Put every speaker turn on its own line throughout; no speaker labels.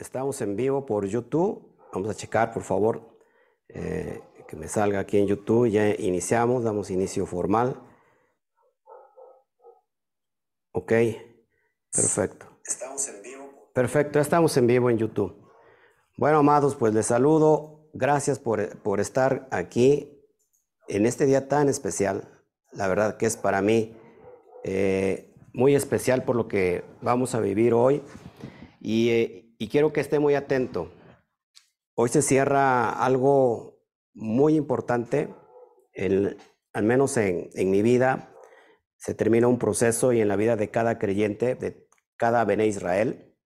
estamos en vivo por YouTube. Vamos a checar, por favor, eh, que me salga aquí en YouTube. Ya iniciamos, damos inicio formal. Ok, perfecto. Estamos en vivo. Perfecto, estamos en vivo en YouTube. Bueno, amados, pues les saludo. Gracias por, por estar aquí en este día tan especial. La verdad que es para mí eh, muy especial por lo que vamos a vivir hoy. Y, eh, y quiero que esté muy atento. Hoy se cierra algo muy importante, al menos en, en, mi vida, se termina un proceso y en la vida de cada creyente, de cada Bene Israel.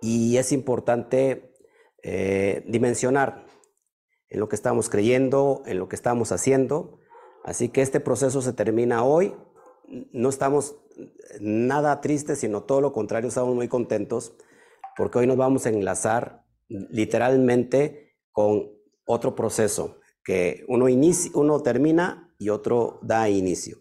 Y es importante eh, dimensionar en lo que estamos creyendo, en lo que estamos haciendo. Así que este proceso se termina hoy. No estamos nada tristes, sino todo lo contrario, estamos muy contentos porque hoy nos vamos a enlazar literalmente con otro proceso, que uno, inicia, uno termina y otro da inicio.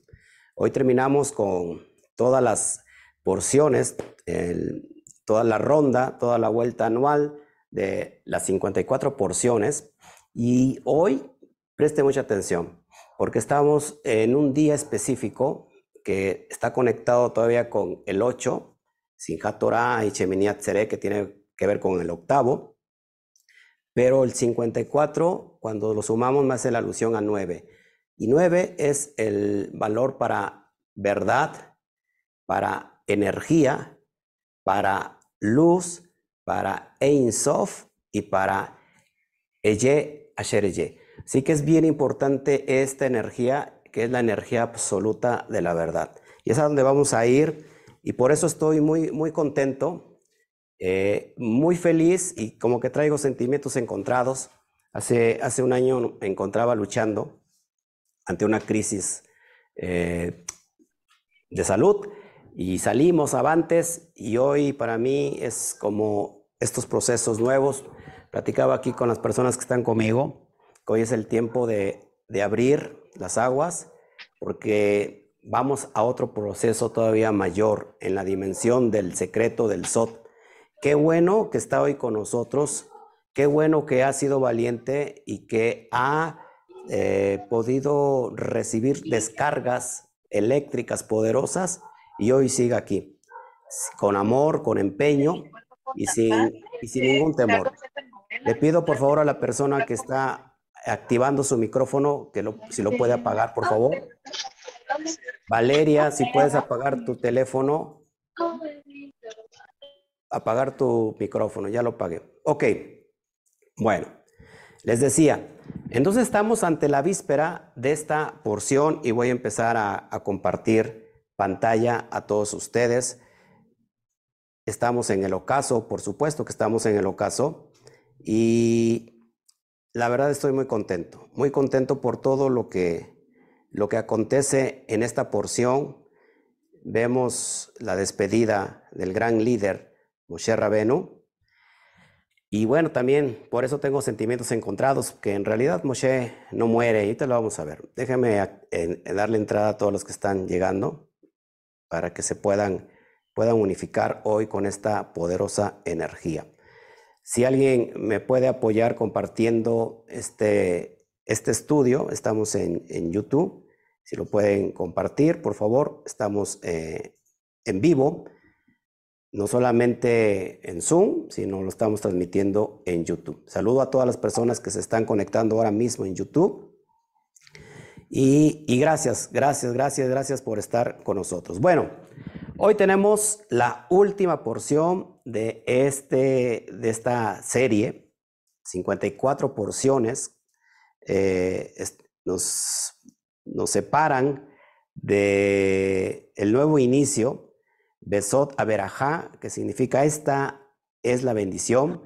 Hoy terminamos con todas las porciones, el, toda la ronda, toda la vuelta anual de las 54 porciones y hoy preste mucha atención porque estamos en un día específico que está conectado todavía con el 8, Sinjat Torah y Sheminiat Tzere, que tiene que ver con el octavo, pero el 54, cuando lo sumamos, me hace la alusión a 9. Y 9 es el valor para verdad, para energía, para luz, para Ein Sof y para Eye Asher Eye. Así que es bien importante esta energía, que es la energía absoluta de la verdad. Y es a donde vamos a ir. Y por eso estoy muy, muy contento eh, muy feliz y como que traigo sentimientos encontrados. Hace, hace un año me encontraba luchando ante una crisis eh, de salud y salimos avantes y hoy para mí es como estos procesos nuevos. Platicaba aquí con las personas que están conmigo, que hoy es el tiempo de, de abrir las aguas porque vamos a otro proceso todavía mayor en la dimensión del secreto del SOT Qué bueno que está hoy con nosotros, qué bueno que ha sido valiente y que ha eh, podido recibir descargas eléctricas poderosas y hoy sigue aquí, con amor, con empeño y sin, y sin ningún temor. Le pido por favor a la persona que está activando su micrófono, que lo, si lo puede apagar, por favor. Valeria, si puedes apagar tu teléfono apagar tu micrófono, ya lo pagué. Ok, bueno, les decía, entonces estamos ante la víspera de esta porción y voy a empezar a compartir pantalla a todos ustedes. Estamos en el ocaso, por supuesto que estamos en el ocaso y la verdad estoy muy contento, muy contento por todo lo que, lo que acontece en esta porción. Vemos la despedida del gran líder Moshe Rabenu. Y bueno, también por eso tengo sentimientos encontrados, que en realidad Moshe no muere, y te lo vamos a ver. Déjame darle entrada a todos los que están llegando para que se puedan, puedan unificar hoy con esta poderosa energía. Si alguien me puede apoyar compartiendo este, este estudio, estamos en, YouTube, si lo pueden compartir, por favor, estamos eh, en vivo no solamente en Zoom, sino lo estamos transmitiendo en YouTube. Saludo a todas las personas que se están conectando ahora mismo en YouTube. Y, gracias, gracias, gracias, gracias por estar con nosotros. Bueno, hoy tenemos la última porción de, este, de esta serie, 54 porciones, eh, nos, nos separan del el nuevo inicio Besot Averajá, que significa esta es la bendición,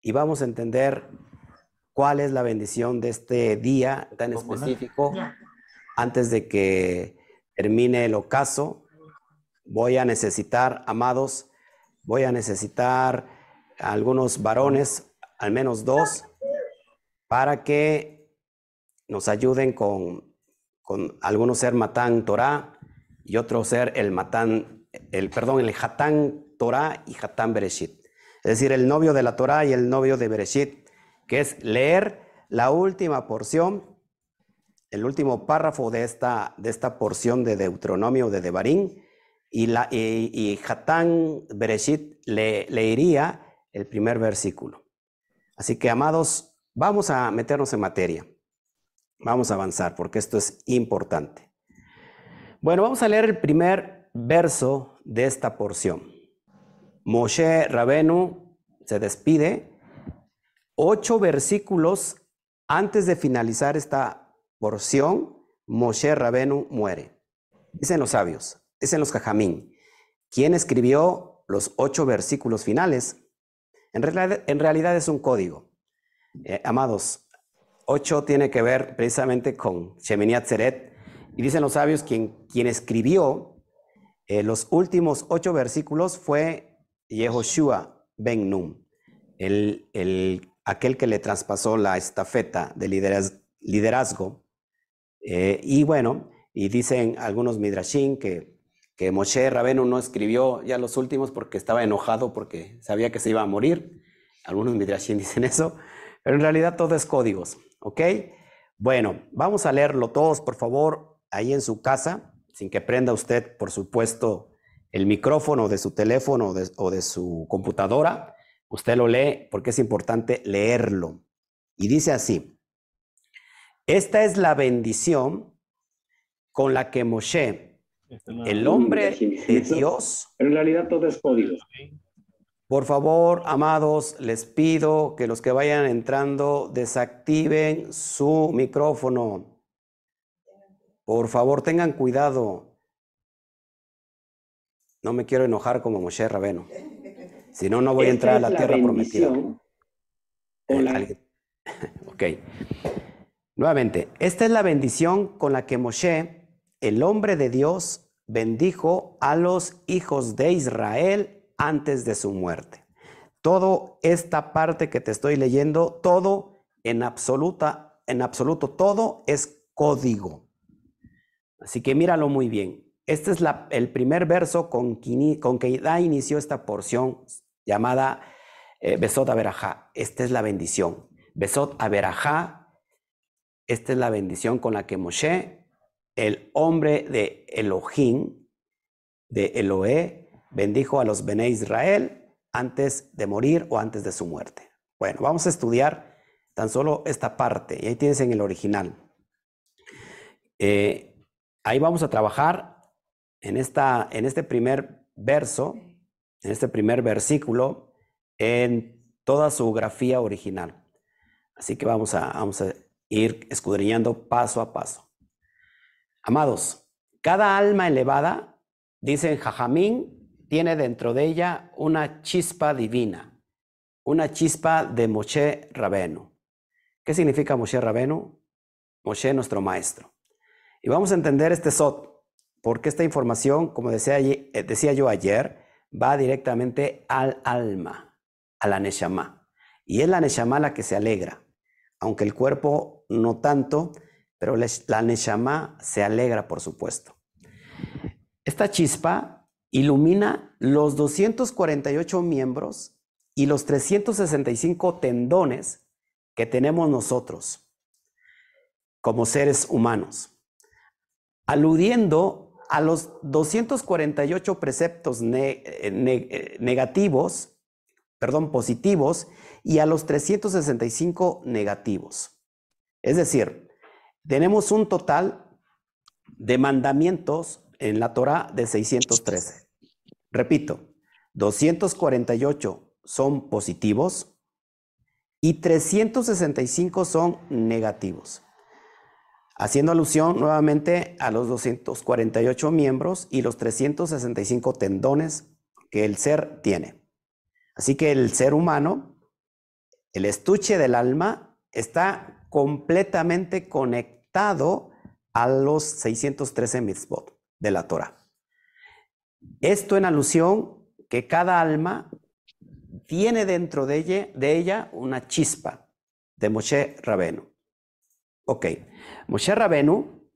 y vamos a entender cuál es la bendición de este día tan específico. Antes de que termine el ocaso, voy a necesitar, amados, voy a necesitar algunos varones, al menos dos, para que nos ayuden con, con algunos ser Matán Torah y otro ser el Matán el, perdón, el Hatán Torah y Hatán Bereshit. es decir, el novio de la Torah y el novio de Bereshit, que es leer la última porción, el último párrafo de esta, de esta porción de Deuteronomio de Devarim, y, la, y, Hatán Bereshit le, leería el primer versículo. Así que, amados, vamos a meternos en materia. Vamos a avanzar porque esto es importante. Bueno, vamos a leer el primer verso de esta porción. Moshe Rabenu se despide ocho versículos antes de finalizar esta porción. Moshe Rabenu muere. Dicen los sabios, dicen los jajamín. ¿Quién escribió los ocho versículos finales? En realidad, es un código. Eh, amados, ocho tiene que ver precisamente con Shemini Atzeret, y dicen los sabios, quien, quien escribió eh, los últimos ocho versículos fue Yehoshua Ben Num, el, el, aquel que le traspasó la estafeta de liderazgo. Eh, y bueno, y dicen algunos midrashim que, que Moshe Rabenu no escribió ya los últimos porque estaba enojado porque sabía que se iba a morir. Algunos midrashim dicen eso, pero en realidad todo es códigos, ¿ok? Bueno, vamos a leerlo todos, por favor ahí en su casa, sin que prenda usted, por supuesto, el micrófono de su teléfono o de, su computadora, usted lo lee porque es importante leerlo. Y dice así, esta es la bendición con la que Moshe, el hombre de Dios,
en realidad todo es código.
Por favor, amados, les pido que los que vayan entrando desactiven su micrófono. Por favor, tengan cuidado. No me quiero enojar como Moshe Rabeno. Si no, no voy a entrar a la, tierra prometida. Eh, ok. Nuevamente, esta es la bendición con la que Moshe, el hombre de Dios, bendijo a los hijos de Israel antes de su muerte. Todo esta parte que te estoy leyendo, todo en absoluta, en absoluto, todo es código. Así que míralo muy bien. Este es el primer verso con que, con que da inicio esta porción llamada eh, Besot Averajá. Esta es la bendición. Besot Averajá, esta es la bendición con la que Moshe, el hombre de Elohim, de Eloé, bendijo a los Bene Israel antes de morir o antes de su muerte. Bueno, vamos a estudiar tan solo esta parte, y ahí tienes en el original. Eh, ahí vamos a trabajar en, esta, en este primer verso, en este primer versículo, en toda su grafía original. Así que vamos a, vamos a ir escudriñando paso a paso. Amados, cada alma elevada, dicen Jajamín, tiene dentro de ella una chispa divina, una chispa de Moshe Rabenu. ¿Qué significa Moshe Rabenu? Moshe nuestro maestro. Y vamos a entender este SOT, porque esta información, como decía, eh, decía yo ayer, va directamente al alma, a la Neshama. Y es la Neshama la que se alegra, aunque el cuerpo no tanto, pero la Neshama se alegra, por supuesto. Esta chispa ilumina los 248 miembros y los 365 tendones que tenemos nosotros como seres humanos aludiendo a los 248 preceptos eh, eh, negativos, perdón, positivos, y a los 365 negativos. Es decir, tenemos un total de mandamientos en la Torah de 613. Repito, 248 son positivos y 365 son negativos haciendo alusión nuevamente a los 248 miembros y los 365 tendones que el ser tiene. Así que el ser humano, el estuche del alma, está completamente conectado a los 613 mitzvot de la Torah. Esto en alusión que cada alma tiene dentro de ella, de ella una chispa de Moshe Rabenu. Ok, Moshe Rabenu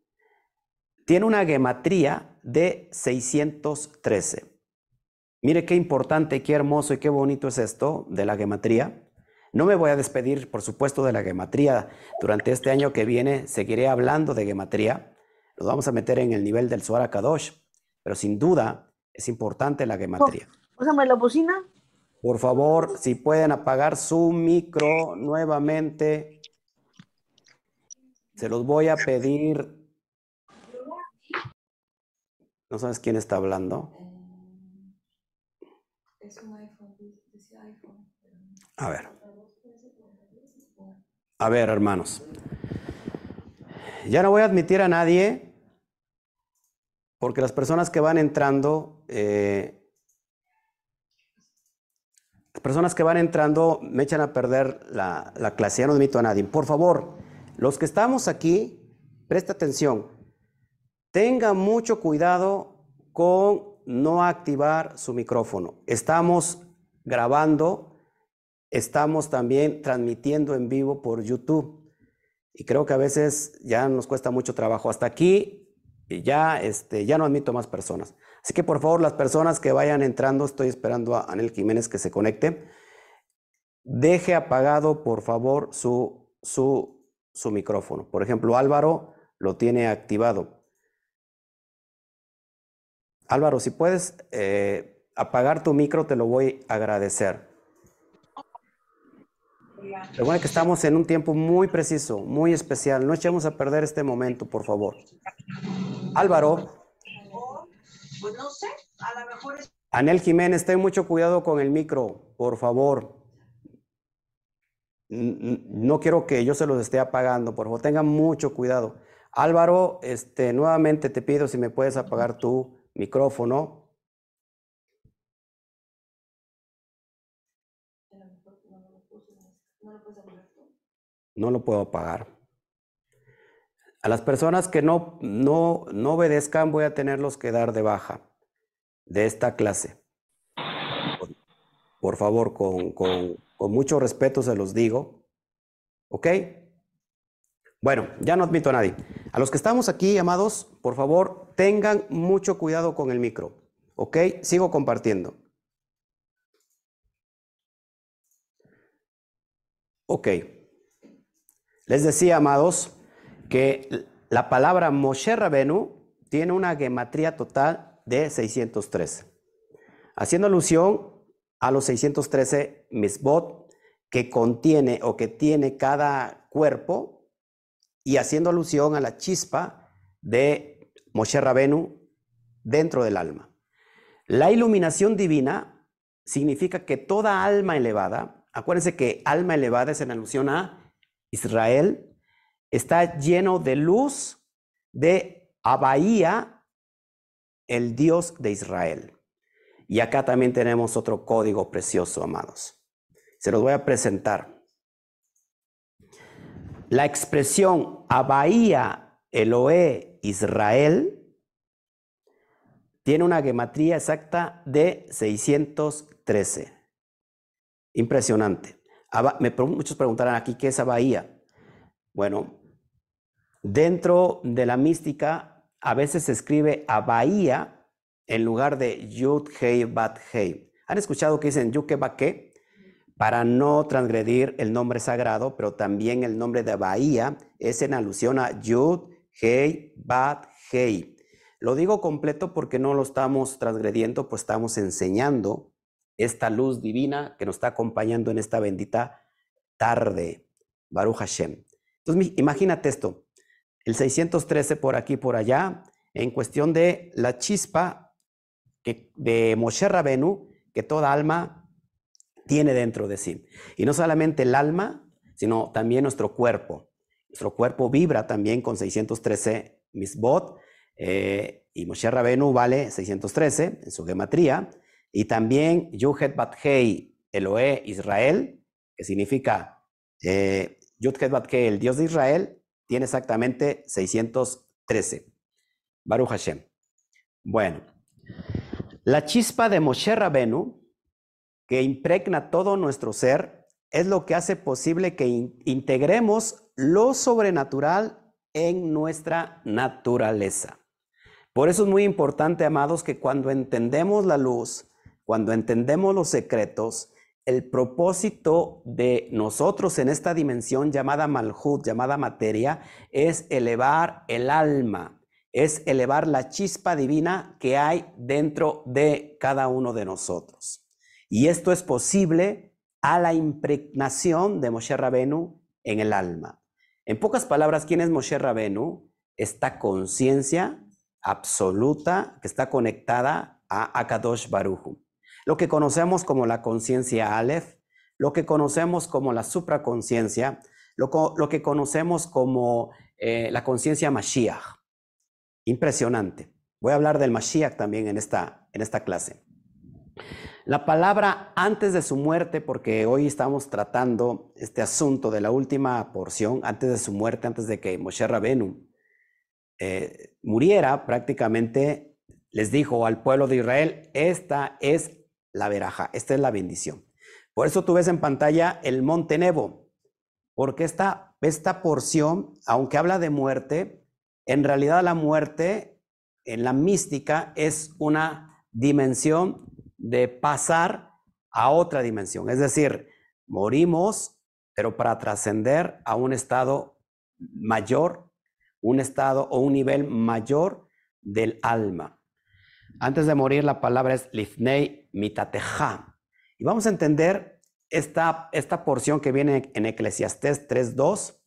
tiene una gematría de 613. Mire qué importante, qué hermoso y qué bonito es esto de la gematría. No me voy a despedir, por supuesto, de la gematría. Durante este año que viene seguiré hablando de gematría. Nos vamos a meter en el nivel del Suara Kadosh, pero sin duda es importante la gematría.
Pásame la bocina.
Por favor, si pueden apagar su micro nuevamente, se los voy a pedir. ¿No sabes quién está hablando? Es un iPhone, A ver. A ver, hermanos. Ya no voy a admitir a nadie porque las personas que van entrando, eh, las personas que van entrando me echan a perder la, la clase. Ya no admito a nadie. Por favor, los que estamos aquí, presta atención. Tenga mucho cuidado con no activar su micrófono. Estamos grabando estamos también transmitiendo en vivo por YouTube. Y creo que a veces ya nos cuesta mucho trabajo. Hasta aquí ya, este, ya no admito más personas. Así que por favor, las personas que vayan entrando, estoy esperando a Anel Jiménez que se conecte. Deje apagado, por favor, su, su, su micrófono. Por ejemplo, Álvaro lo tiene activado. Álvaro, si puedes eh, apagar tu micro, te lo voy a agradecer. Recuerden que estamos en un tiempo muy preciso, muy especial. No echemos a perder este momento, por favor. Álvaro. Pues no sé, a lo mejor es... Anel Jiménez, ten mucho cuidado con el micro, por favor. No quiero que yo se los esté apagando, por favor, tengan mucho cuidado. Álvaro, este, nuevamente te pido si me puedes apagar tu micrófono. No lo puedo pagar. A las personas que no, no, no obedezcan voy a tenerlos que dar de baja de esta clase. Por favor, con, con, con mucho respeto se los digo. ¿Ok? Bueno, ya no admito a nadie. A los que estamos aquí, amados, por favor, tengan mucho cuidado con el micro. ¿Ok? Sigo compartiendo. Ok. Les decía, amados, que la palabra Moshe Rabenu tiene una gematría total de 613, haciendo alusión a los 613 misbot que contiene o que tiene cada cuerpo y haciendo alusión a la chispa de Moshe Rabenu dentro del alma. La iluminación divina significa que toda alma elevada, acuérdense que alma elevada es en alusión a Israel está lleno de luz de Abaía, el Dios de Israel. Y acá también tenemos otro código precioso, amados. Se los voy a presentar. La expresión Abaía, Eloé, Israel, tiene una gematría exacta de 613. Impresionante muchos preguntarán aquí, ¿qué es Bahía? Bueno, dentro de la mística a veces se escribe Bahía en lugar de Yud Hei Bat Hei. ¿Han escuchado que dicen Yuke Baque? Para no transgredir el nombre sagrado, pero también el nombre de Bahía es en alusión a Yud Hei Bat Hei. Lo digo completo porque no lo estamos transgrediendo, pues estamos enseñando esta luz divina que nos está acompañando en esta bendita tarde, Baruch Hashem. Entonces, imagínate esto, el 613 por aquí, por allá, en cuestión de la chispa de Moshe Rabenu que toda alma tiene dentro de sí. Y no solamente el alma, sino también nuestro cuerpo. Nuestro cuerpo vibra también con 613 misbot, eh, y Moshe Rabenu vale 613 en su gematría. Y también Yuhet Bathei Eloé Israel, que significa eh, Yuhet Bathei, el Dios de Israel, tiene exactamente 613. Baruch Hashem. Bueno, la chispa de Moshe Rabenu, que impregna todo nuestro ser, es lo que hace posible que integremos lo sobrenatural en nuestra naturaleza. Por eso es muy importante, amados, que cuando entendemos la luz, cuando entendemos los secretos, el propósito de nosotros en esta dimensión llamada Malhut, llamada materia, es elevar el alma, es elevar la chispa divina que hay dentro de cada uno de nosotros. Y esto es posible a la impregnación de Moshe Rabenu en el alma. En pocas palabras, ¿quién es Moshe Rabenu? Esta conciencia absoluta que está conectada a Akadosh Baruchu. Lo que conocemos como la conciencia Aleph, lo que conocemos como la supraconciencia, lo, que conocemos como eh, la conciencia Mashiach. Impresionante. Voy a hablar del Mashiach también en esta, en esta clase. La palabra antes de su muerte, porque hoy estamos tratando este asunto de la última porción, antes de su muerte, antes de que Moshe Rabenu eh, muriera, prácticamente les dijo al pueblo de Israel, esta es la veraja, esta es la bendición. Por eso tú ves en pantalla el monte Nebo, porque esta, esta porción, aunque habla de muerte, en realidad la muerte en la mística es una dimensión de pasar a otra dimensión. Es decir, morimos, pero para trascender a un estado mayor, un estado o un nivel mayor del alma. Antes de morir, la palabra es lifnei mitateja. Y vamos a entender esta, esta porción que viene en Eclesiastés 3.2,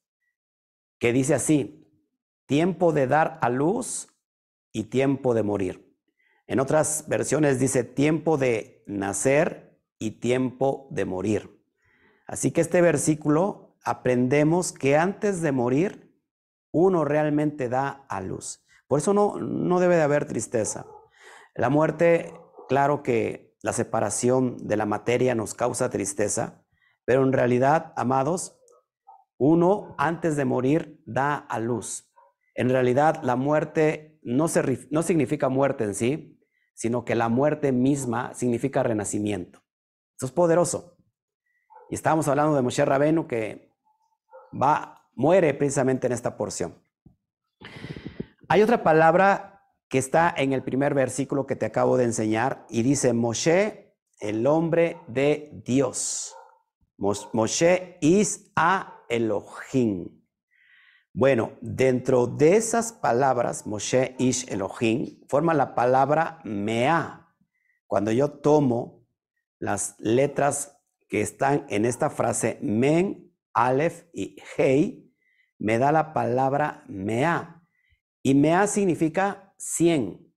que dice así, tiempo de dar a luz y tiempo de morir. En otras versiones dice tiempo de nacer y tiempo de morir. Así que este versículo aprendemos que antes de morir uno realmente da a luz. Por eso no, no debe de haber tristeza. La muerte, claro que la separación de la materia nos causa tristeza, pero en realidad, amados, uno antes de morir da a luz. En realidad, la muerte no, no significa muerte en sí, sino que la muerte misma significa renacimiento. Eso es poderoso. Y estábamos hablando de Moshe Rabenu que va, muere precisamente en esta porción. Hay otra palabra que está en el primer versículo que te acabo de enseñar y dice Moshe, el hombre de Dios. Moshe is a Elohim. Bueno, dentro de esas palabras, Moshe Ish Elohim, forma la palabra Mea. Cuando yo tomo las letras que están en esta frase, Men, Aleph y Hei, me da la palabra Mea. Y Mea significa 100,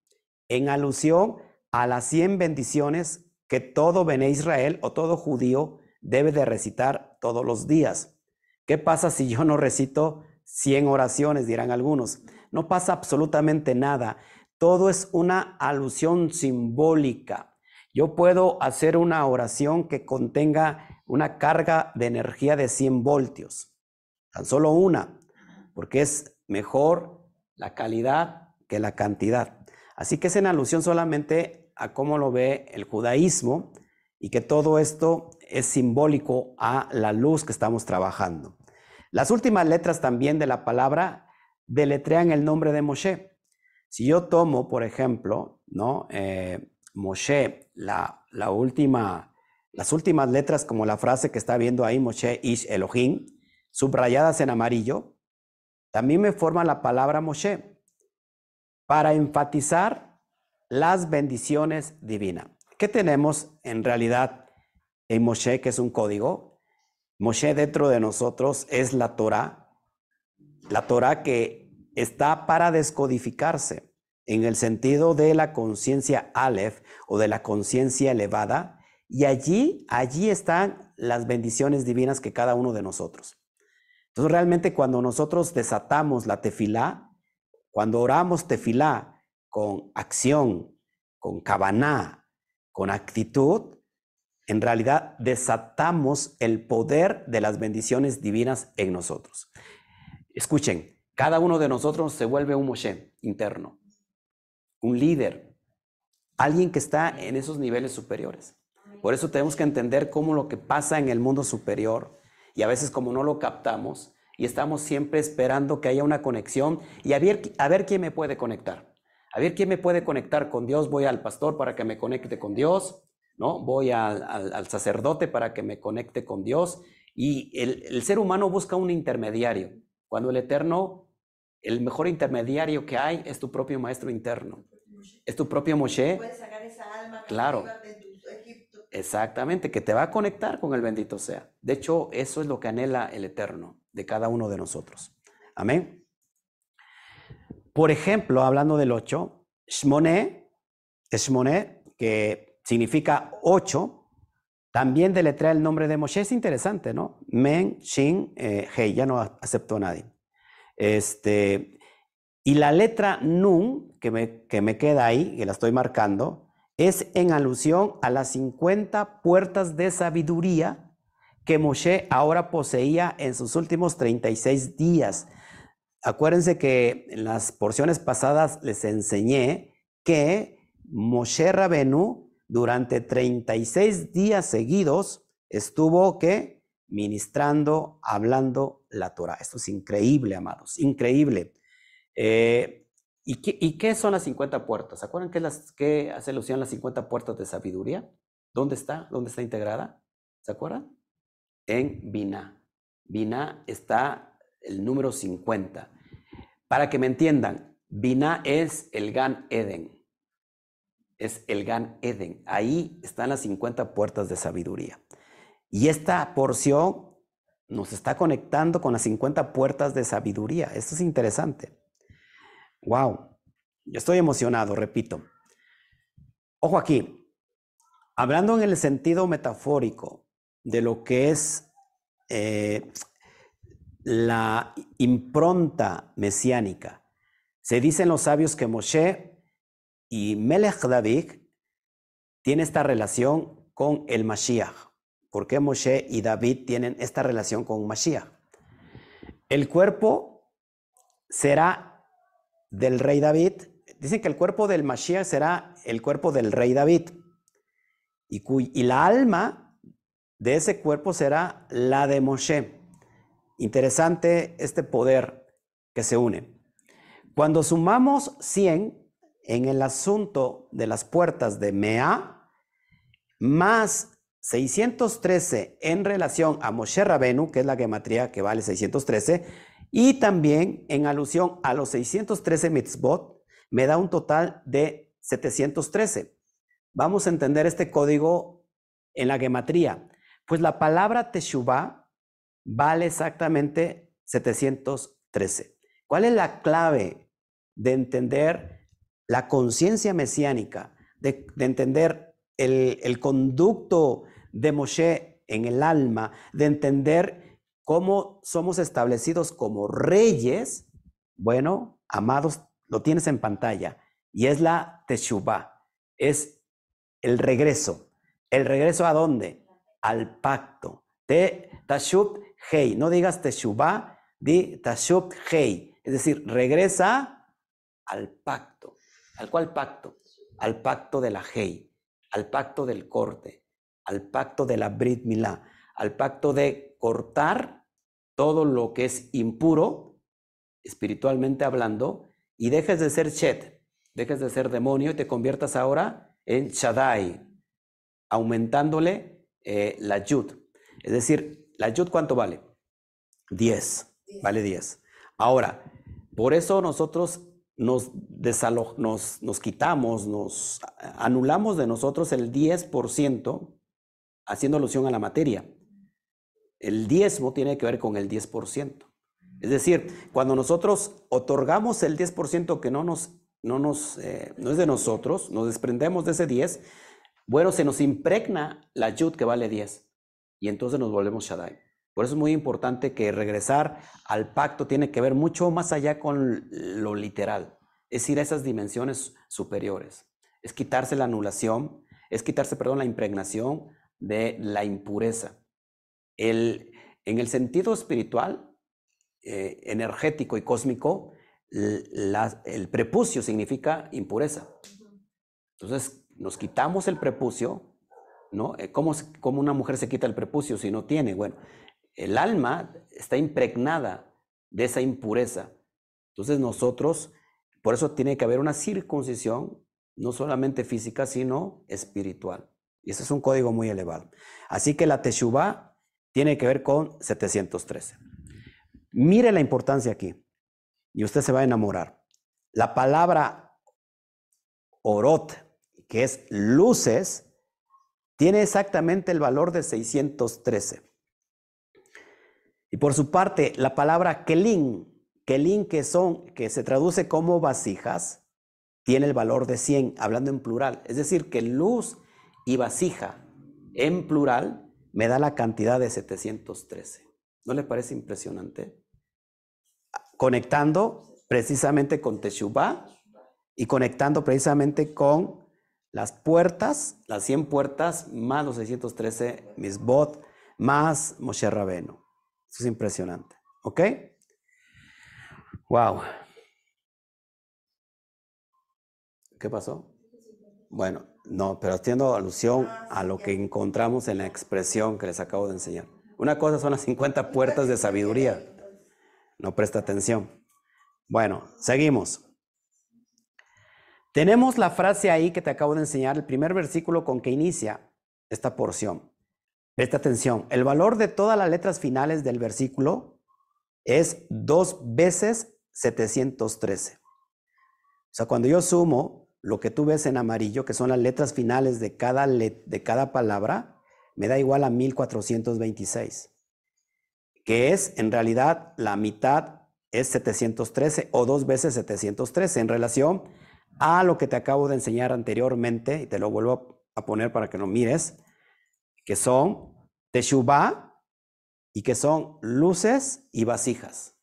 en alusión a las 100 bendiciones que todo Bene Israel o todo judío debe de recitar todos los días. ¿Qué pasa si yo no recito 100 oraciones, dirán algunos. No pasa absolutamente nada. Todo es una alusión simbólica. Yo puedo hacer una oración que contenga una carga de energía de 100 voltios. Tan solo una, porque es mejor la calidad la cantidad. Así que es en alusión solamente a cómo lo ve el judaísmo y que todo esto es simbólico a la luz que estamos trabajando. Las últimas letras también de la palabra deletrean el nombre de Moshe. Si yo tomo, por ejemplo, ¿no? Eh, Moshe, la, la, última, las últimas letras como la frase que está viendo ahí, Moshe Ish Elohim, subrayadas en amarillo, también me forma la palabra Moshe para enfatizar las bendiciones divinas. ¿Qué tenemos en realidad en Moshe, que es un código? Moshe dentro de nosotros es la Torah, la Torah que está para descodificarse en el sentido de la conciencia Aleph o de la conciencia elevada, y allí, allí están las bendiciones divinas que cada uno de nosotros. Entonces realmente cuando nosotros desatamos la tefilá, cuando oramos tefilá con acción, con kavaná, con actitud, en realidad desatamos el poder de las bendiciones divinas en nosotros. Escuchen, cada uno de nosotros se vuelve un Moshe interno, un líder, alguien que está en esos niveles superiores. Por eso tenemos que entender cómo lo que pasa en el mundo superior y a veces como no lo captamos y estamos siempre esperando que haya una conexión y a ver, a ver quién me puede conectar. A ver quién me puede conectar con Dios. Voy al pastor para que me conecte con Dios ¿no? Voy al, sacerdote para que me conecte con Dios y el, ser humano busca un intermediario, cuando el Eterno, el mejor intermediario que hay es tu propio maestro interno, es tu propio Moshe.
Puedes sacar esa alma
claro. Exactamente, que te va a conectar con el bendito sea. De hecho, eso es lo que anhela el Eterno de cada uno de nosotros. Amén. Por ejemplo, hablando del 8, Shmoné, Shmoné, que significa 8, también deletrea el nombre de Moshe. Es interesante, ¿no? Men, Shin, eh, Hei, ya no aceptó nadie. Este, y la letra Nun, que me, que me queda ahí, que la estoy marcando, es en alusión a las 50 puertas de sabiduría que Moshe ahora poseía en sus últimos 36 días. Acuérdense que en las porciones pasadas les enseñé que Moshe Rabenu durante 36 días seguidos estuvo que ministrando, hablando la Torah. Esto es increíble, amados, increíble. Eh, ¿Y qué, son las 50 puertas? ¿Se acuerdan qué, las, qué hace alusión las 50 puertas de sabiduría? ¿Dónde está? ¿Dónde está integrada? ¿Se acuerdan? En Binah. Binah está el número 50. Para que me entiendan, Binah es el Gan Eden. Es el Gan Eden. Ahí están las 50 puertas de sabiduría. Y esta porción nos está conectando con las 50 puertas de sabiduría. Esto es interesante. Wow, estoy emocionado, repito. Ojo aquí, hablando en el sentido metafórico de lo que es eh, la impronta mesiánica, se dicen los sabios que Moshe y Melech David tienen esta relación con el Mashiach. ¿Por qué Moshe y David tienen esta relación con Mashiach? El cuerpo será del rey David. Dicen que el cuerpo del Mashiach será el cuerpo del rey David. Y, y la alma de ese cuerpo será la de Moshe. Interesante este poder que se une. Cuando sumamos 100 en el asunto de las puertas de Mea, más 613 en relación a Moshe Rabenu, que es la gematría que vale 613, y también en alusión a los 613 mitzvot, me da un total de 713. Vamos a entender este código en la gematría. Pues la palabra teshuvah vale exactamente 713. ¿Cuál es la clave de entender la conciencia mesiánica, de, entender el, conducto de Moshe en el alma, de entender cómo somos establecidos como reyes, bueno, amados, lo tienes en pantalla, y es la Teshuvah, es el regreso. ¿El regreso a dónde? Al pacto. Te Tashub Hei. No digas Teshuvah, di Tashub Hei. Es decir, regresa al pacto. ¿Al cual pacto? Al pacto de la Hei, al pacto del corte, al pacto de la Brit Milá, al pacto de cortar todo lo que es impuro, espiritualmente hablando, y dejes de ser Chet, dejes de ser demonio y te conviertas ahora en Shaddai, aumentándole eh, la Yud. Es decir, la Yud, ¿cuánto vale? 10, vale 10. Ahora, por eso nosotros nos, nos, nos quitamos, nos anulamos de nosotros el 10% haciendo alusión a la materia. El diezmo tiene que ver con el 10%. Es decir, cuando nosotros otorgamos el 10% que no, nos, no, nos, eh, no es de nosotros, nos desprendemos de ese 10, bueno, se nos impregna la yud que vale 10 y entonces nos volvemos Shaddai. Por eso es muy importante que regresar al pacto tiene que ver mucho más allá con lo literal, es ir a esas dimensiones superiores. Es quitarse la anulación, es quitarse, perdón, la impregnación de la impureza. El, en el sentido espiritual, eh, energético y cósmico, el prepucio significa impureza. Entonces, nos quitamos el prepucio, ¿no? Eh, ¿Cómo, ¿Cómo, una mujer se quita el prepucio si no tiene? Bueno, el alma está impregnada de esa impureza. Entonces nosotros, por eso tiene que haber una circuncisión, no solamente física, sino espiritual. Y ese es un código muy elevado. Así que la Teshuvah tiene que ver con 713. Mire la importancia aquí. Y usted se va a enamorar. La palabra orot, que es luces, tiene exactamente el valor de 613. Y por su parte, la palabra kelin, kelin que son, que se traduce como vasijas, tiene el valor de 100, hablando en plural. Es decir, que luz y vasija en plural me da la cantidad de 713. ¿No le parece impresionante? Conectando precisamente con Teshuvah y conectando precisamente con las puertas, las 100 puertas, más los 613 misbot, más Moshe Rabeno. Eso es impresionante. ¿Ok? Wow. ¿Qué pasó? Bueno, no, pero haciendo alusión a lo que encontramos en la expresión que les acabo de enseñar. Una cosa son las 50 puertas de sabiduría. No presta atención. Bueno, seguimos. Tenemos la frase ahí que te acabo de enseñar, el primer versículo con que inicia esta porción. Presta atención, el valor de todas las letras finales del versículo es dos veces 713. O sea, cuando yo sumo lo que tú ves en amarillo, que son las letras finales de cada, de cada palabra, me da igual a 1426, que es en realidad la mitad es 713 o dos veces 713 en relación a lo que te acabo de enseñar anteriormente, y te lo vuelvo a poner para que lo mires, que son Teshuvah y que son luces y vasijas.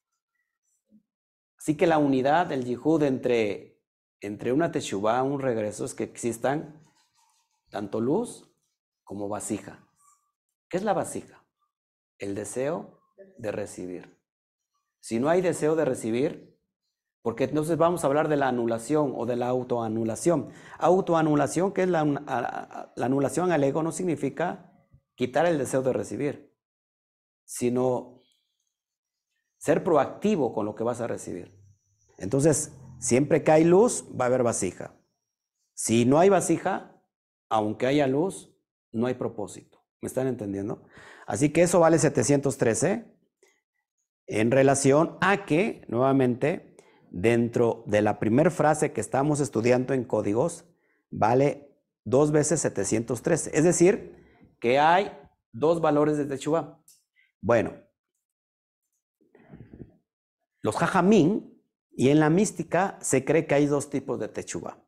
Así que la unidad del yihud entre, entre una Teshuvah, un regreso, es que existan tanto luz como vasija. ¿Qué es la vasija? El deseo de recibir. Si no hay deseo de recibir, porque entonces vamos a hablar de la anulación o de la autoanulación. Autoanulación, que es la, la anulación al ego, no significa quitar el deseo de recibir, sino ser proactivo con lo que vas a recibir. Entonces, siempre que hay luz, va a haber vasija. Si no hay vasija, aunque haya luz, no hay propósito. ¿Me están entendiendo? Así que eso vale 713 en relación a que, nuevamente, dentro de la primera frase que estamos estudiando en códigos, vale dos veces 713. Es decir, que hay dos valores de Teshuvah. Bueno, los jajamín y en la mística se cree que hay dos tipos de Teshuvah.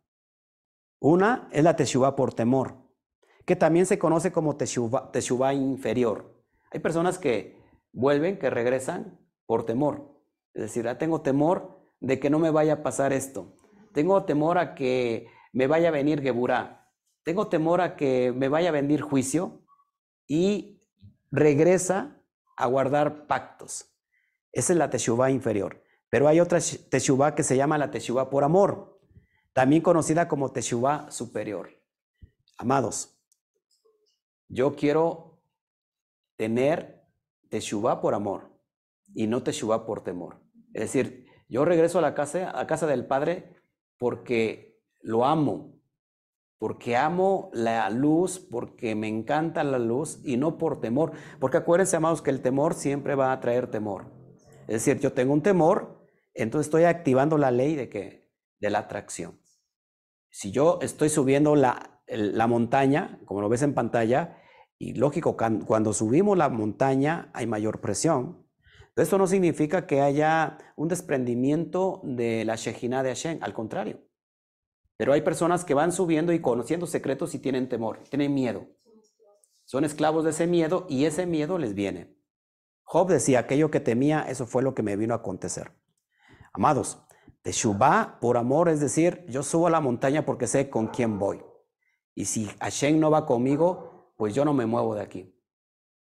Una es la Teshuvah por temor, que también se conoce como Teshuvah, inferior. Hay personas que vuelven, que regresan por temor. Es decir, ah, tengo temor de que no me vaya a pasar esto. Tengo temor a que me vaya a venir Geburá. Tengo temor a que me vaya a venir juicio y regresa a guardar pactos. Esa es la Teshuvah inferior. Pero hay otra Teshuvah que se llama la Teshuvah por amor, también conocida como Teshuvah superior. Amados, yo quiero tener Teshuvah por amor y no Teshuvah por temor. Es decir, yo regreso a la casa, a casa del Padre porque lo amo, porque amo la luz, porque me encanta la luz y no por temor. Porque acuérdense, amados, que el temor siempre va a traer temor. Es decir, yo tengo un temor, entonces estoy activando la ley de que de la atracción. Si yo estoy subiendo la, la montaña, como lo ves en pantalla, y lógico, cuando subimos la montaña hay mayor presión. Esto no significa que haya un desprendimiento de la Shejina de Hashem, al contrario. Pero hay personas que van subiendo y conociendo secretos y tienen temor, tienen miedo. Son esclavos de ese miedo y ese miedo les viene. Job decía, aquello que temía, eso fue lo que me vino a acontecer. Amados, Teshuvah por amor, es decir, yo subo a la montaña porque sé con quién voy. Y si Hashem no va conmigo, pues yo no me muevo de aquí.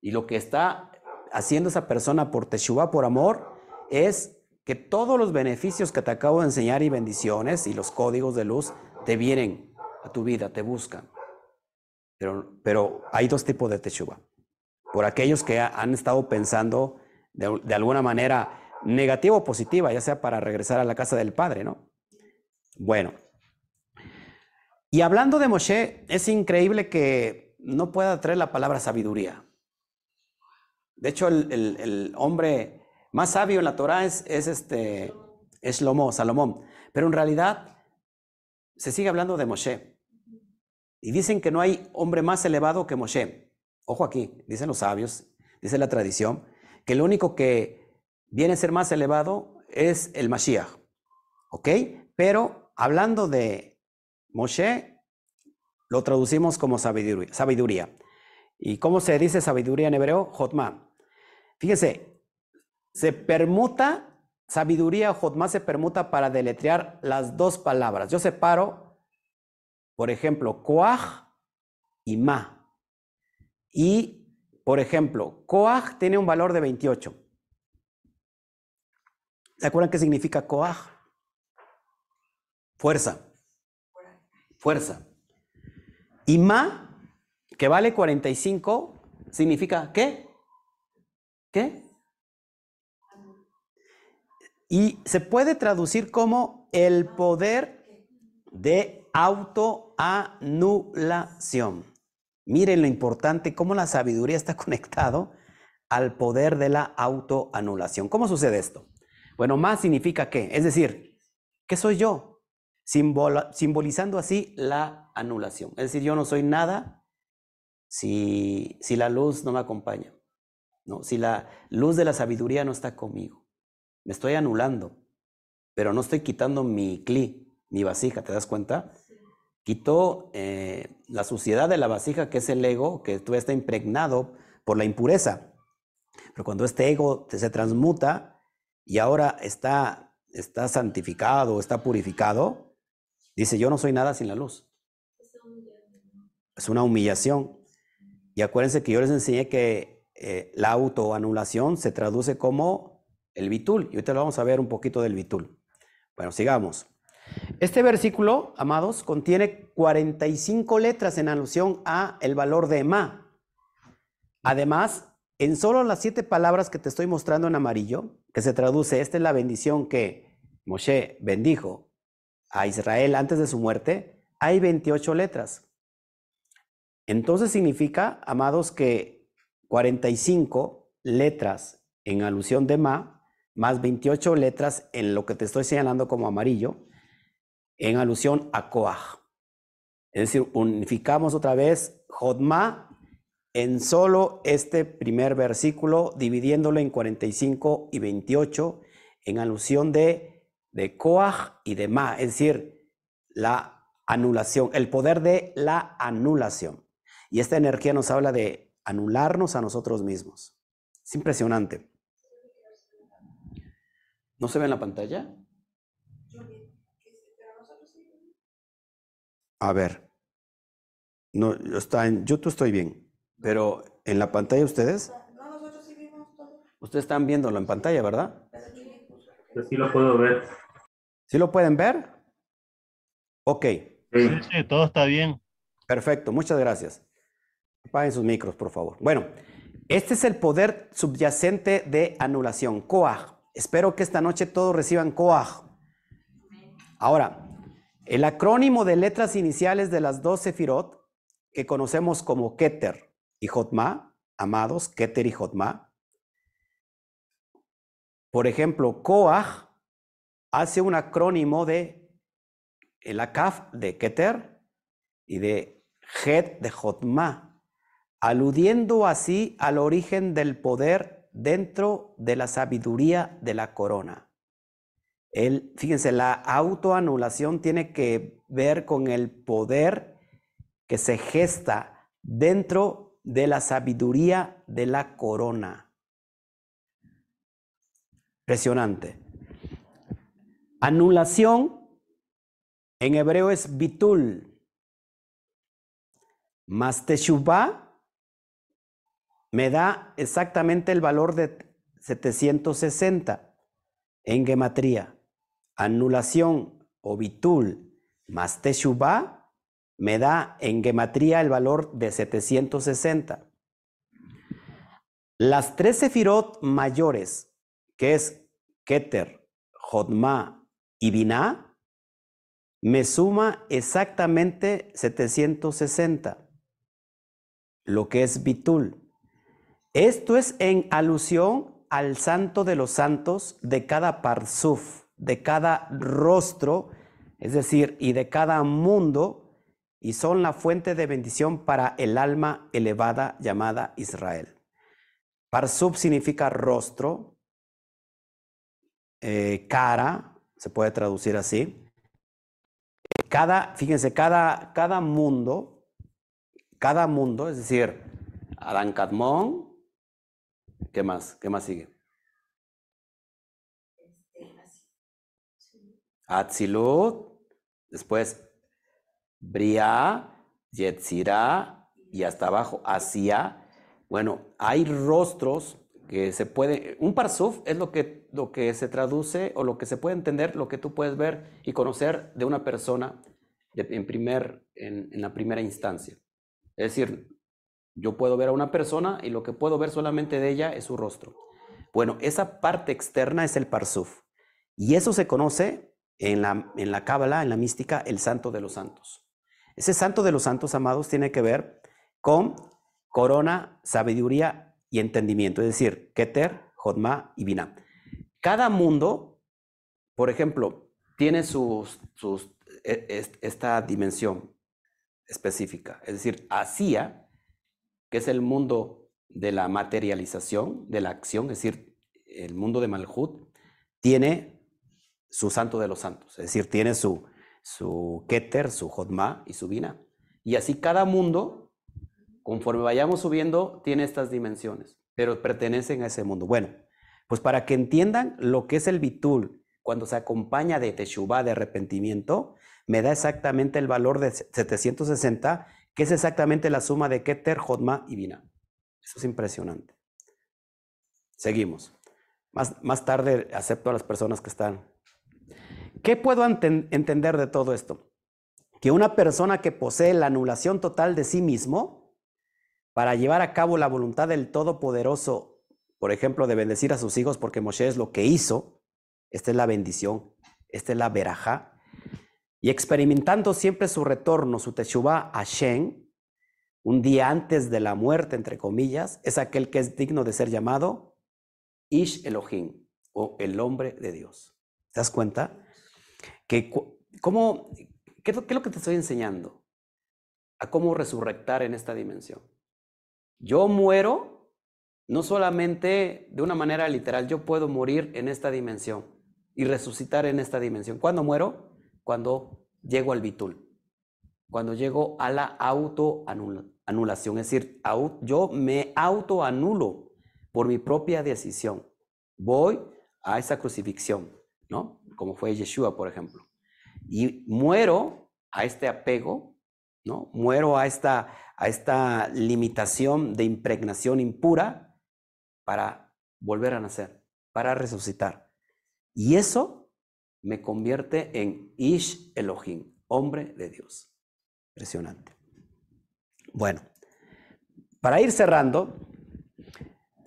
Y lo que está haciendo esa persona por Teshuvah por amor es que todos los beneficios que te acabo de enseñar y bendiciones y los códigos de luz te vienen a tu vida, te buscan. Pero, hay dos tipos de teshuva. Por aquellos que han estado pensando de, de alguna manera negativa o positiva, ya sea para regresar a la casa del Padre, ¿no? Bueno. Y hablando de Moshe, es increíble que no pueda traer la palabra sabiduría. De hecho, el, hombre más sabio en la Torah es, es este, es Salomón. Pero en realidad se sigue hablando de Moshe. Y dicen que no hay hombre más elevado que Moshe. Ojo aquí, dicen los sabios, dice la tradición, que lo único que viene a ser más elevado es el Mashiach. ¿Ok? Pero hablando de Moshe, lo traducimos como sabiduría. ¿Y cómo se dice sabiduría en hebreo? Jotma. Fíjense, se permuta, sabiduría Jotma se permuta para deletrear las dos palabras. Yo separo, por ejemplo, Koach y Ma. Y, por ejemplo, Koach tiene un valor de 28. ¿Se acuerdan qué significa Koach? Fuerza. Fuerza. Y ma, que vale 45, significa ¿qué? ¿Qué? Y se puede traducir como el poder de autoanulación. Miren lo importante, cómo la sabiduría está conectado al poder de la autoanulación. ¿Cómo sucede esto? Bueno, más significa qué? Es decir, ¿qué soy yo? simbolizando así la anulación. Es decir, yo no soy nada si, si la luz no me acompaña, ¿no? si la luz de la sabiduría no está conmigo. Me estoy anulando, pero no estoy quitando mi cli, mi vasija, ¿te das cuenta? Quito eh, la suciedad de la vasija, que es el ego, que todavía está impregnado por la impureza. Pero cuando este ego se transmuta y ahora está, está santificado, está purificado, Dice, yo no soy nada sin la luz. Es una humillación. Y acuérdense que yo les enseñé que eh, la autoanulación se traduce como el bitul. Y ahorita lo vamos a ver un poquito del bitul. Bueno, sigamos. Este versículo, amados, contiene 45 letras en alusión a el valor de ma. Además, en solo las siete palabras que te estoy mostrando en amarillo, que se traduce, esta es la bendición que Moshe bendijo a Israel antes de su muerte, hay 28 letras. Entonces significa, amados, que 45 letras en alusión de Ma, más 28 letras en lo que te estoy señalando como amarillo, en alusión a Koach. Es decir, unificamos otra vez Jodma en solo este primer versículo, dividiéndolo en 45 y 28, en alusión de de Koach y de Ma, es decir, la anulación, el poder de la anulación. Y esta energía nos habla de anularnos a nosotros mismos. Es impresionante. ¿No se ve en la pantalla? A ver. No, está en YouTube estoy bien, pero en la pantalla ustedes? Ustedes están viéndolo en pantalla, ¿verdad?
Yo sí lo puedo ver.
¿Sí lo pueden ver? Ok.
Sí, sí, todo está bien.
Perfecto, muchas gracias. Apaguen sus micros, por favor. Bueno, este es el poder subyacente de anulación, Koach. Espero que esta noche todos reciban Koach. Ahora, el acrónimo de letras iniciales de las dos Sefirot, que conocemos como Keter y Jotma, amados, Keter y Jotma. Por ejemplo, Koach hace un acrónimo de el Akaf de Keter y de Het de Jotma, aludiendo así al origen del poder dentro de la sabiduría de la corona. El, fíjense, la autoanulación tiene que ver con el poder que se gesta dentro de la sabiduría de la corona. Impresionante. Anulación en hebreo es bitul. Más teshuvah me da exactamente el valor de 760 en gematría. Anulación o bitul más teshuvah me da en gematría el valor de 760. Las tres sefirot mayores, que es Keter, Jodma y Biná me suma exactamente 760. lo que es Bitul. Esto es en alusión al santo de los santos de cada parsuf, de cada rostro, es decir, y de cada mundo, y son la fuente de bendición para el alma elevada llamada Israel. Parsuf significa rostro, eh, cara, se puede traducir así. Cada, fíjense, cada, cada mundo, cada mundo, es decir, Adán Kadmon, ¿Qué más? ¿Qué más sigue? Atzilut, después Bria, Yetzirah y hasta abajo Asia. Bueno, hay rostros que se puede, un parsuf es lo que, lo que se traduce o lo que se puede entender, lo que tú puedes ver y conocer de una persona en, primer, en la primera instancia. Es decir, yo puedo ver a una persona y lo que puedo ver solamente de ella es su rostro. Bueno, esa parte externa es el parsuf. Y eso se conoce en la, en la en la mística, el santo de los santos. Ese santo de los santos, amados, tiene que ver con corona, sabiduría y entendimiento, es decir, Keter, Jodma y Binah. Cada mundo, por ejemplo, tiene sus, sus, e, esta dimensión específica, es decir, Asia que es el mundo de la materialización, de la acción, es decir, el mundo de Malhut, tiene su santo de los santos, es decir, tiene su, su Keter, su Jodma y su Bina. Y así cada mundo, conforme vayamos subiendo, tiene estas dimensiones, pero pertenecen a ese mundo. Bueno, pues para que entiendan lo que es el Bitul, cuando se acompaña de Teshuvah, de arrepentimiento, me da exactamente el valor de 760 que es exactamente la suma de Keter, Jodma y Bina. Eso es impresionante. Seguimos. Más, más tarde acepto a las personas que están. ¿Qué puedo entender de todo esto? Que una persona que posee la anulación total de sí mismo para llevar a cabo la voluntad del Todopoderoso, por ejemplo, de bendecir a sus hijos porque Moshe es lo que hizo, esta es la bendición, esta es la verajá, y experimentando siempre su retorno, su Teshuvah a Shen, un día antes de la muerte, entre comillas, es aquel que es digno de ser llamado Ish Elohim, o el hombre de Dios. ¿Te das cuenta? Que, ¿cómo, qué, es lo que te estoy enseñando? A cómo resurrectar en esta dimensión. Yo muero no solamente de una manera literal, yo puedo morir en esta dimensión y resucitar en esta dimensión. ¿Cuándo muero? Cuando llego al bitul, cuando llego a la autoanulación, es decir, yo me autoanulo por mi propia decisión. Voy a esa crucifixión, ¿no? Como fue Yeshua, por ejemplo. Y muero a este apego, ¿no? Muero a esta, a esta limitación de impregnación impura para volver a nacer, para resucitar. Y eso me convierte en Ish Elohim, hombre de Dios. Impresionante. Bueno, para ir cerrando,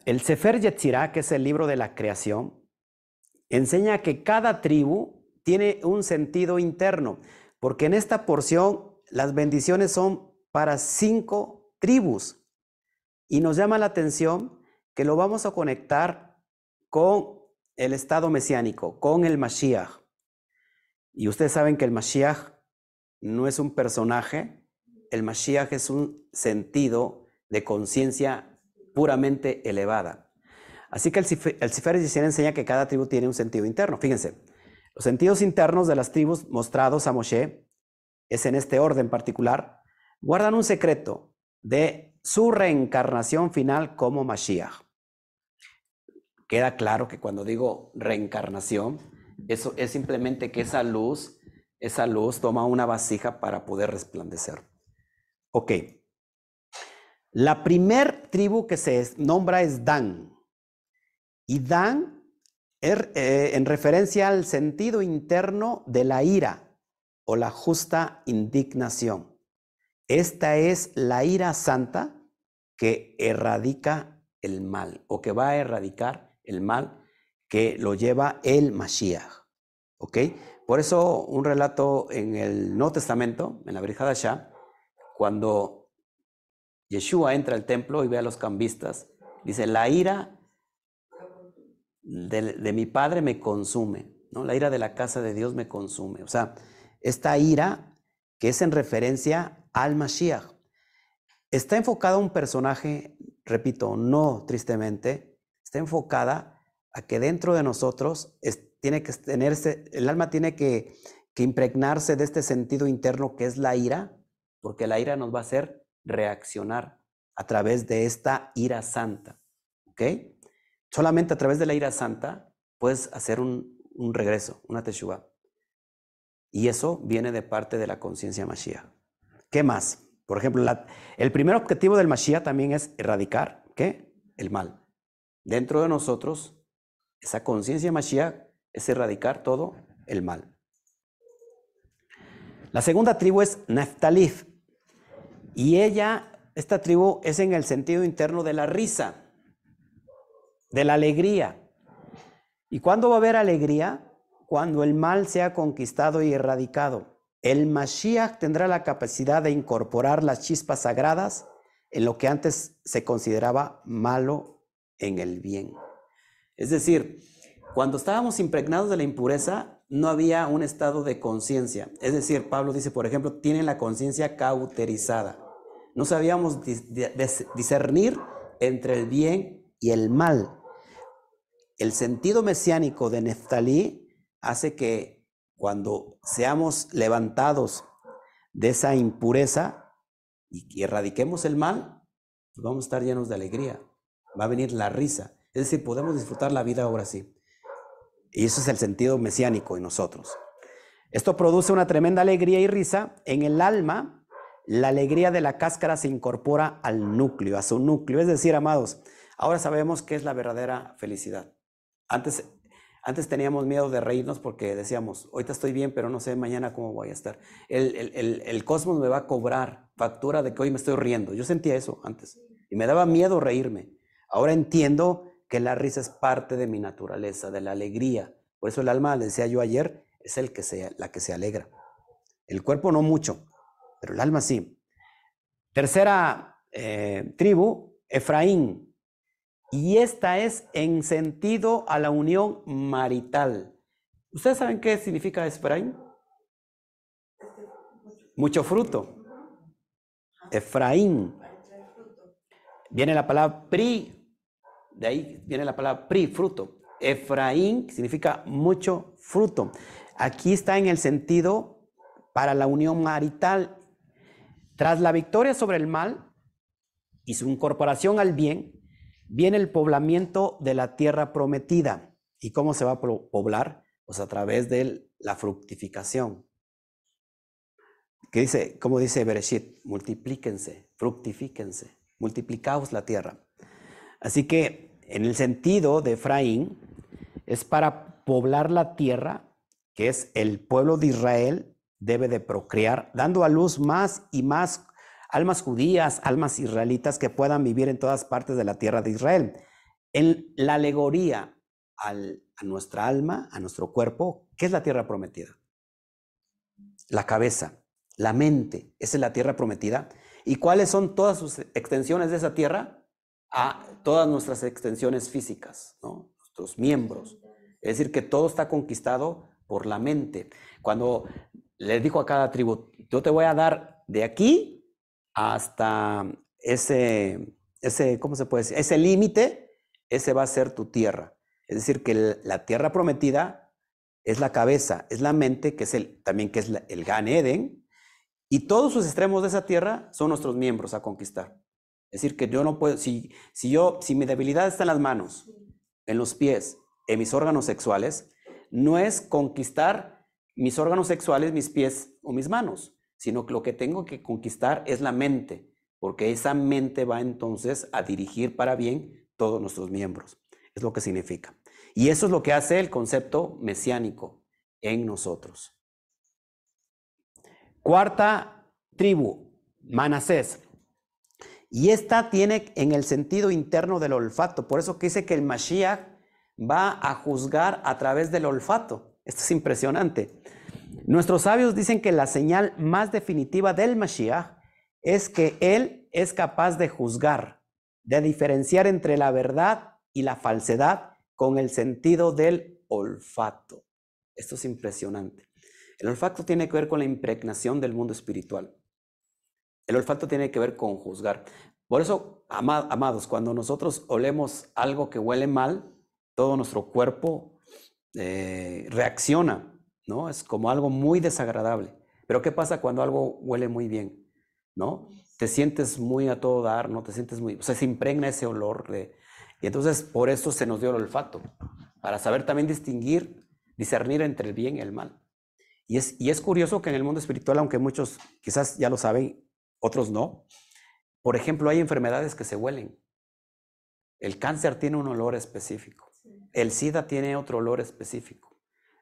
el Sefer Yetzirah, que es el libro de la creación, enseña que cada tribu tiene un sentido interno, porque en esta porción las bendiciones son para cinco tribus. Y nos llama la atención que lo vamos a conectar con el estado mesiánico, con el Mashiach. Y ustedes saben que el Mashiach no es un personaje, el Mashiach es un sentido de conciencia puramente elevada. Así que el, el Sefer enseña que cada tribu tiene un sentido interno. Fíjense, los sentidos internos de las tribus mostrados a Moshe, es en este orden particular, guardan un secreto de su reencarnación final como Mashiach. Queda claro que cuando digo reencarnación, eso es simplemente que esa luz, esa luz toma una vasija para poder resplandecer. Ok. La primer tribu que se nombra es Dan. Y Dan, er, eh, en referencia al sentido interno de la ira o la justa indignación. Esta es la ira santa que erradica el mal o que va a erradicar el mal que lo lleva el Mashiach. ¿Ok? Por eso un relato en el Nuevo Testamento, en la Shah, cuando Yeshua entra al templo y ve a los cambistas. Dice, la ira de, mi padre me consume, ¿no? La ira de la casa de Dios me consume. O sea, esta ira que es en referencia al Mashiach. Está enfocada a un personaje, repito, no tristemente, está enfocada a que dentro de nosotros tiene que tenerse, el alma tiene que, que impregnarse de este sentido interno que es la ira, porque la ira nos va a hacer reaccionar a través de esta ira santa. ¿Ok? Solamente a través de la ira santa puedes hacer un, regreso, una teshuva. Y eso viene de parte de la conciencia Mashiach. ¿Qué más? Por ejemplo, el primer objetivo del Mashiach también es erradicar, ¿qué? El mal. Dentro de nosotros, esa conciencia Mashiach es erradicar todo el mal. La segunda tribu es Neftalif. Y ella, esta tribu, es en el sentido interno de la risa, de la alegría. ¿Y cuándo va a haber alegría? Cuando el mal sea conquistado y erradicado. El Mashiach tendrá la capacidad de incorporar las chispas sagradas en lo que antes se consideraba malo en el bien. Es decir, cuando estábamos impregnados de la impureza, no había un estado de conciencia. Es decir, Pablo dice, por ejemplo, tienen la conciencia cauterizada. No sabíamos discernir entre el bien y el mal. El sentido mesiánico de Neftalí hace que cuando seamos levantados de esa impureza y erradiquemos el mal, pues vamos a estar llenos de alegría. Va a venir la risa. Es decir, podemos disfrutar la vida ahora sí. Y eso es el sentido mesiánico en nosotros. Esto produce una tremenda alegría y risa en el alma la alegría de la cáscara se incorpora al núcleo, a su núcleo. Es decir, amados, ahora sabemos qué es la verdadera felicidad. Antes, antes teníamos miedo de reírnos porque decíamos, ahorita estoy bien, pero no sé mañana cómo voy a estar. El, el cosmos me va a cobrar factura de que hoy me estoy riendo. Yo sentía eso antes y me daba miedo reírme. Ahora entiendo que la risa es parte de mi naturaleza, de la alegría. Por eso el alma, le decía yo ayer, es el que se, la que se alegra. El cuerpo no mucho, pero el alma sí. Tercera eh, tribu, Efraín. Y esta es en sentido a la unión marital. ¿Ustedes saben qué significa Efraín? Mucho fruto. Efraín. Viene la palabra pri, de ahí viene la palabra pri, fruto. Efraín significa mucho fruto. Aquí está en el sentido para la unión marital tras la victoria sobre el mal y su incorporación al bien, viene el poblamiento de la tierra prometida. ¿Y cómo se va a poblar? Pues a través de la fructificación. Que dice, como dice Bereshit, multiplíquense, fructifíquense, multiplicaos la tierra. Así que en el sentido de Efraín, es para poblar la tierra, que es el pueblo de Israel, debe de procrear, dando a luz más y más almas judías, almas israelitas que puedan vivir en todas partes de la tierra de Israel. En la alegoría a nuestra alma, a nuestro cuerpo, ¿qué es la tierra prometida? La cabeza, la mente, esa es la tierra prometida. ¿Y cuáles son todas sus extensiones de esa tierra? A todas nuestras extensiones físicas, nuestros miembros. Es decir, que todo está conquistado por la mente. Cuando le dijo a cada tribu, yo te voy a dar de aquí hasta ese, ese ¿cómo se puede decir? Ese límite, ese va a ser tu tierra. Es decir, que la tierra prometida es la cabeza, es la mente, que es el, también que es el Gan Eden, y todos sus extremos de esa tierra son nuestros miembros a conquistar. Es decir, que yo no puedo, si, si yo, si mi debilidad está en las manos, en los pies, en mis órganos sexuales, no es conquistar mis órganos sexuales, mis pies o mis manos, sino que lo que tengo que conquistar es la mente, porque esa mente va entonces a dirigir para bien todos nuestros miembros. Es lo que significa. Y eso es lo que hace el concepto mesiánico en nosotros. Cuarta tribu, Manasés. Y esta tiene en el sentido interno del olfato. Por eso que dice que el Mashiach va a juzgar a través del olfato. Esto es impresionante. Nuestros sabios dicen que la señal más definitiva del Mashiach es que Él es capaz de juzgar, de diferenciar entre la verdad y la falsedad con el sentido del olfato. Esto es impresionante. El olfato tiene que ver con la impregnación del mundo espiritual. El olfato tiene que ver con juzgar. Por eso, amados, cuando nosotros olemos algo que huele mal, todo nuestro cuerpo eh, reacciona, ¿no? Es como algo muy desagradable. Pero ¿qué pasa cuando algo huele muy bien? ¿No? Te sientes muy a todo dar, ¿no? Te sientes muy... O sea, se impregna ese olor. Y entonces por eso se nos dio el olfato, para saber también distinguir, discernir entre el bien y el mal. Y es, y es curioso que en el mundo espiritual, aunque muchos quizás ya lo saben, otros no, por ejemplo, hay enfermedades que se huelen. El cáncer tiene un olor específico. El SIDA tiene otro olor específico.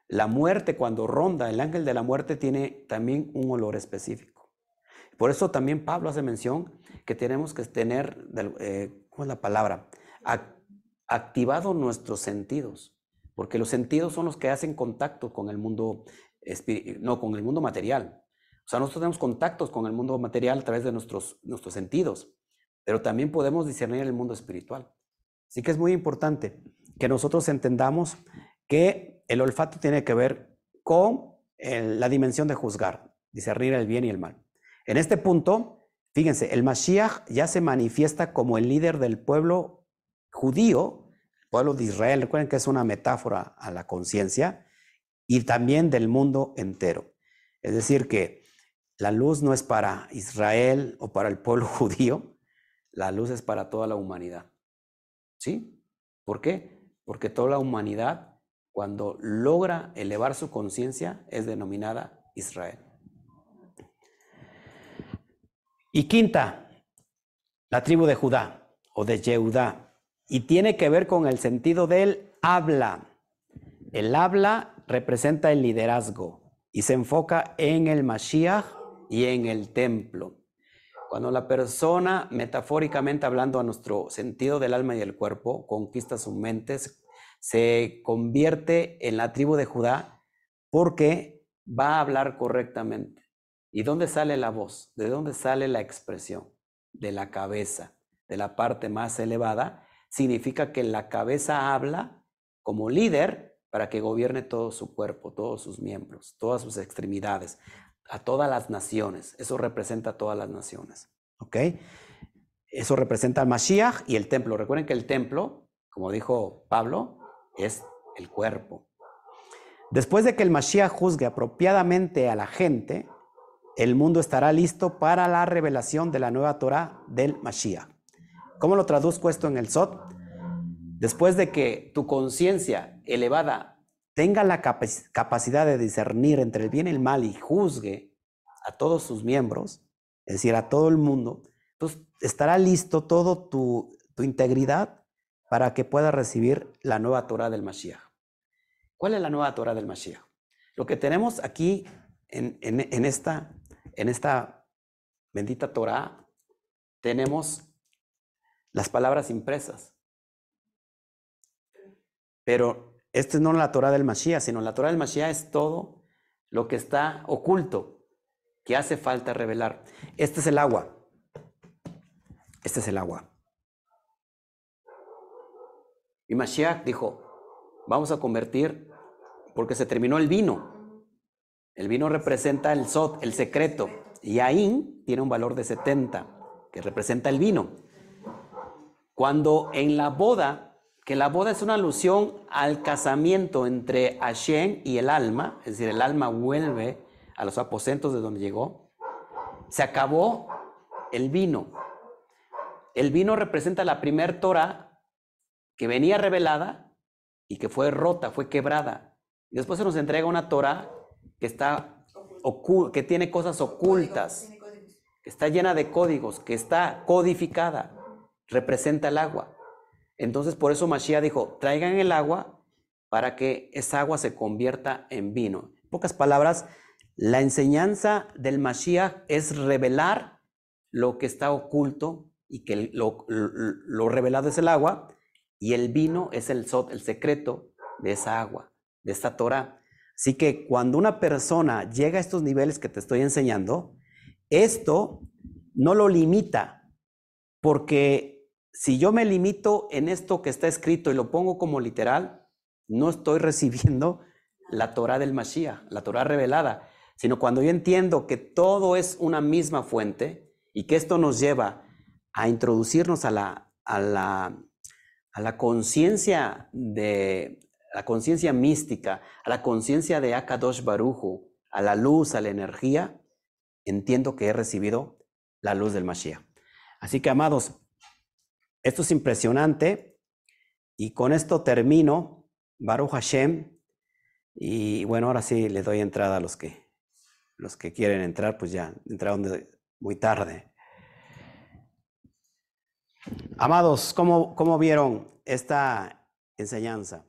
La muerte, cuando ronda, el ángel de la muerte tiene también un olor específico. Por eso también Pablo hace mención que tenemos que tener, eh, ¿cómo es la palabra? activado nuestros sentidos, porque los sentidos son los que hacen contacto con el mundo, no, con el mundo material. O sea, nosotros tenemos contactos con el mundo material a través de nuestros, nuestros sentidos, pero también podemos discernir el mundo espiritual. Así que es muy importante que nosotros entendamos que el olfato tiene que ver con la dimensión de juzgar, discernir el bien y el mal. En este punto, fíjense, el Mashiach ya se manifiesta como el líder del pueblo judío, pueblo de Israel, recuerden que es una metáfora a la conciencia, y también del mundo entero. Es decir, que la luz no es para Israel o para el pueblo judío, la luz es para toda la humanidad. ¿Sí? ¿Por qué? Porque toda la humanidad, cuando logra elevar su conciencia, es denominada Israel. Y quinta, la tribu de Judá o de Yehudá y tiene que ver con el sentido del habla. El habla representa el liderazgo y se enfoca en el Mashiach y en el templo. Cuando la persona, metafóricamente hablando a nuestro sentido del alma y del cuerpo, conquista su mente, se convierte en la tribu de Judá porque va a hablar correctamente. ¿Y dónde sale la voz? ¿De dónde sale la expresión? De la cabeza, de la parte más elevada significa que la cabeza habla como líder para que gobierne todo su cuerpo, todos sus miembros, todas sus extremidades, a todas las naciones. Eso representa a todas las naciones. ¿Ok? Eso representa al Mashiach y el templo. Recuerden que el templo, como dijo Pablo, es el cuerpo. Después de que el Mashiach juzgue apropiadamente a la gente, el mundo estará listo para la revelación de la nueva Torah del Mashiach. ¿Cómo lo traduzco esto en el SOT? Después de que tu conciencia elevada tenga la capacidad de discernir entre el bien y el mal y juzgue a todos sus miembros, es decir, a todo el mundo, entonces estará listo todo tu, integridad para que pueda recibir la nueva Torah del Mashiach. ¿Cuál es la nueva Torah del Mashiach? Lo que tenemos aquí en, en, esta, en esta bendita Torah, tenemos las palabras impresas. Pero esta es no la Torah del Mashiach, sino la Torah del Mashiach es todo lo que está oculto, que hace falta revelar. Este es el agua. Este es el agua. Y Mashiach dijo, vamos a convertir, porque se terminó el vino. El vino representa el sot, el secreto. Y Ain tiene un valor de 70, que representa el vino. Cuando en la boda, que la boda es una alusión al casamiento entre Hashem y el alma, es decir, el alma vuelve a los aposentos de donde llegó, se acabó el vino. El vino representa la primer Torah que venía revelada y que fue rota, fue quebrada. Y después se nos entrega una Torah que está que tiene cosas ocultas, que está llena de códigos, que está codificada representa el agua. Entonces, por eso Mashiach dijo, traigan el agua para que esa agua se convierta en vino. En pocas palabras, la enseñanza del Mashiach es revelar lo que está oculto y que lo, revelado es el agua y el vino es el, el secreto de esa agua, de esta Torah. Así que cuando una persona llega a estos niveles que te estoy enseñando, esto no lo limita, Porque si yo me limito en esto que está escrito y lo pongo como literal, no estoy recibiendo la Torah del Mashiach, la Torah revelada, sino cuando yo entiendo que todo es una misma fuente y que esto nos lleva a introducirnos a la, a la, a la conciencia de la conciencia mística, a la conciencia de Akadosh Baruju, a la luz, a la energía, entiendo que he recibido la luz del Mashiach. Así que, amados, esto es impresionante y con esto termino, Baruch Hashem, y bueno, ahora sí le doy entrada a los que, los que quieren entrar, pues ya entraron muy tarde. Amados, ¿cómo, cómo vieron esta enseñanza?